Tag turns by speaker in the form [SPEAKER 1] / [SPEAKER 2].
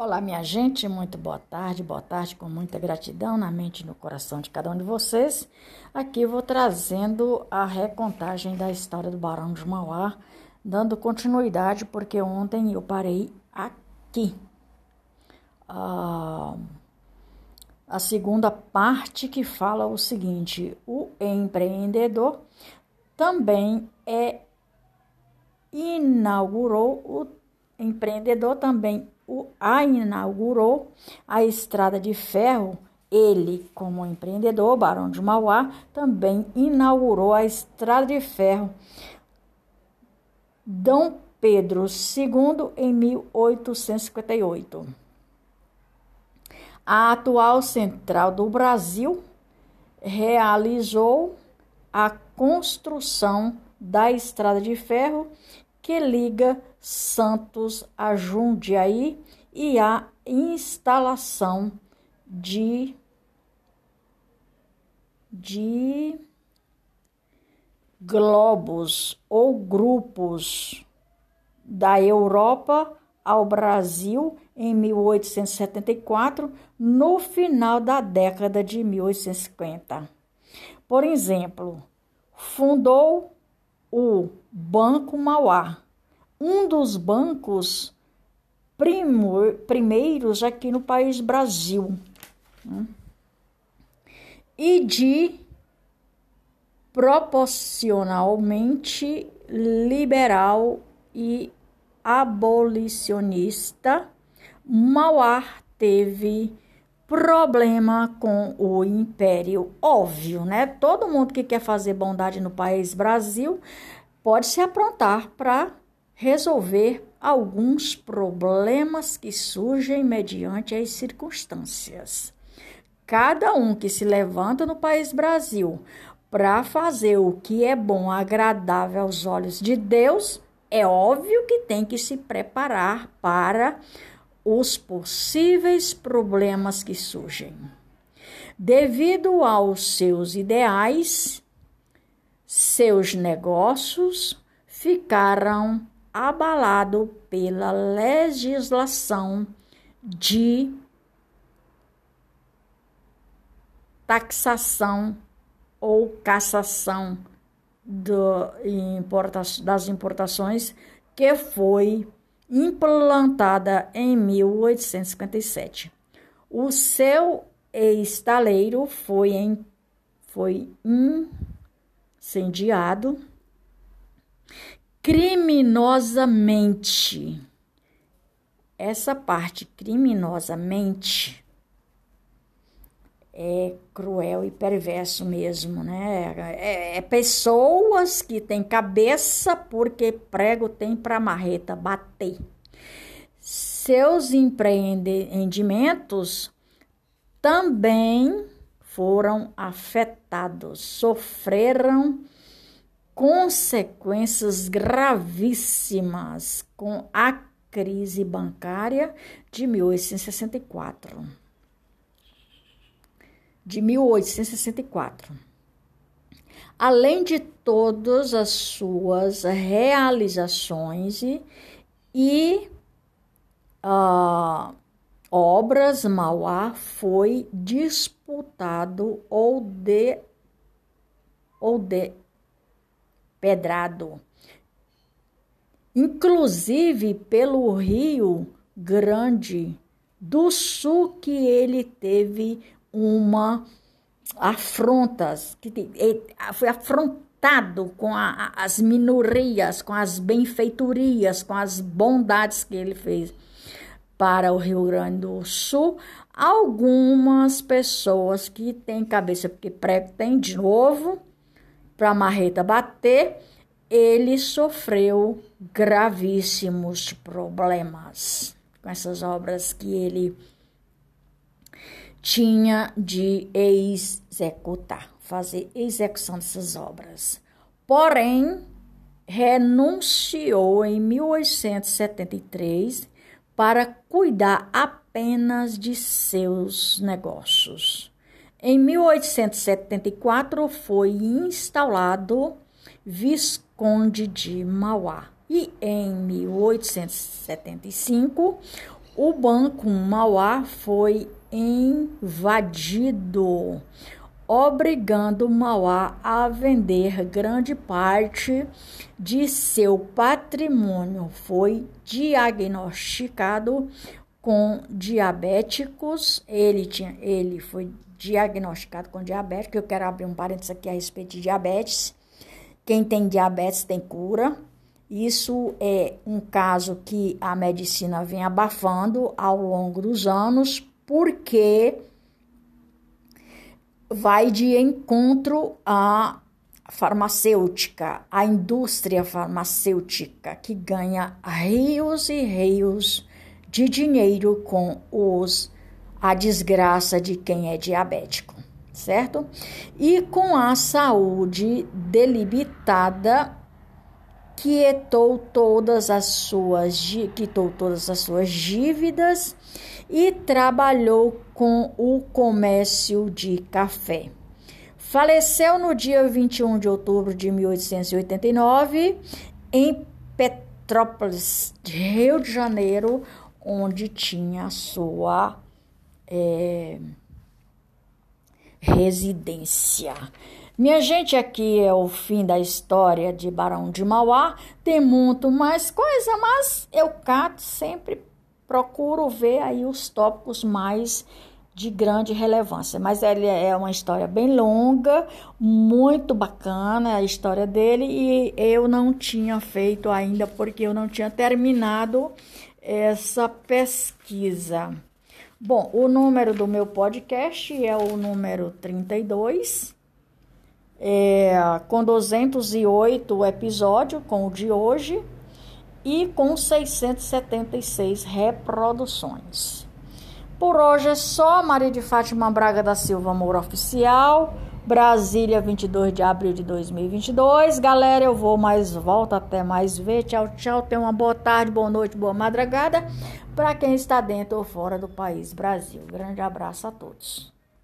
[SPEAKER 1] Olá, minha gente, muito boa tarde, boa tarde com muita gratidão na mente e no coração de cada um de vocês. Aqui vou trazendo a recontagem da história do Barão de Mauá, dando continuidade, porque ontem eu parei aqui. Ah, a segunda parte que fala o seguinte: o empreendedor também é inaugurou o empreendedor também a inaugurou a estrada de ferro. Ele, como empreendedor, Barão de Mauá, também inaugurou a estrada de ferro Dom Pedro II em 1858. A atual central do Brasil realizou a construção da estrada de ferro que liga Santos a Jundiaí e a instalação de de globos ou grupos da Europa ao Brasil em 1874, no final da década de 1850. Por exemplo, fundou o Banco Mauá, um dos bancos primor, primeiros aqui no país Brasil. Né? E de proporcionalmente liberal e abolicionista, Mauá teve problema com o império, óbvio, né? Todo mundo que quer fazer bondade no país Brasil pode se aprontar para resolver alguns problemas que surgem mediante as circunstâncias. Cada um que se levanta no país Brasil para fazer o que é bom, agradável aos olhos de Deus, é óbvio que tem que se preparar para os possíveis problemas que surgem. Devido aos seus ideais, seus negócios ficaram abalados pela legislação de taxação ou cassação do, das importações que foi implantada em 1857. O seu estaleiro foi, em, foi incendiado criminosamente. Essa parte criminosamente é cruel e perverso mesmo, né? É, é pessoas que têm cabeça porque prego tem para marreta bater. Seus empreendimentos também foram afetados, sofreram consequências gravíssimas com a crise bancária de 1864 de 1864. Além de todas as suas realizações e, uh, obras, Mauá foi disputado ou de ou de pedrado, inclusive pelo Rio Grande do Sul que ele teve uma afrontas, que foi afrontado com a, as minorias, com as benfeitorias, com as bondades que ele fez para o Rio Grande do Sul. Algumas pessoas que têm cabeça, porque prego tem de novo, para a marreta bater, ele sofreu gravíssimos problemas com essas obras que ele tinha de executar, fazer execução dessas obras. Porém, renunciou em 1873 para cuidar apenas de seus negócios. Em 1874 foi instalado Visconde de Mauá e em 1875 o Banco Mauá foi invadido, obrigando Mauá a vender grande parte de seu patrimônio. Foi diagnosticado com diabéticos. Ele tinha, ele foi diagnosticado com diabetes. Eu quero abrir um parênteses aqui a respeito de diabetes. Quem tem diabetes tem cura. Isso é um caso que a medicina vem abafando ao longo dos anos, porque vai de encontro à farmacêutica, à indústria farmacêutica, que ganha rios e rios de dinheiro com os a desgraça de quem é diabético, certo? E com a saúde delimitada, quietou todas as suas quitou todas as suas dívidas e trabalhou com o comércio de café. Faleceu no dia 21 de outubro de 1889 em Petrópolis, Rio de Janeiro, onde tinha sua é, residência. Minha gente, aqui é o fim da história de Barão de Mauá. Tem muito mais coisa, mas eu cato sempre procuro ver aí os tópicos mais de grande relevância. Mas ele é uma história bem longa, muito bacana a história dele e eu não tinha feito ainda porque eu não tinha terminado essa pesquisa. Bom, o número do meu podcast é o número 32, é, com 208 episódios, com o de hoje, e com 676 reproduções. Por hoje é só Maria de Fátima Braga da Silva Amor Oficial. Brasília, 22 de abril de 2022. Galera, eu vou mais volta, até mais ver. Tchau, tchau. Tenha uma boa tarde, boa noite, boa madrugada para quem está dentro ou fora do país Brasil. Grande abraço a todos.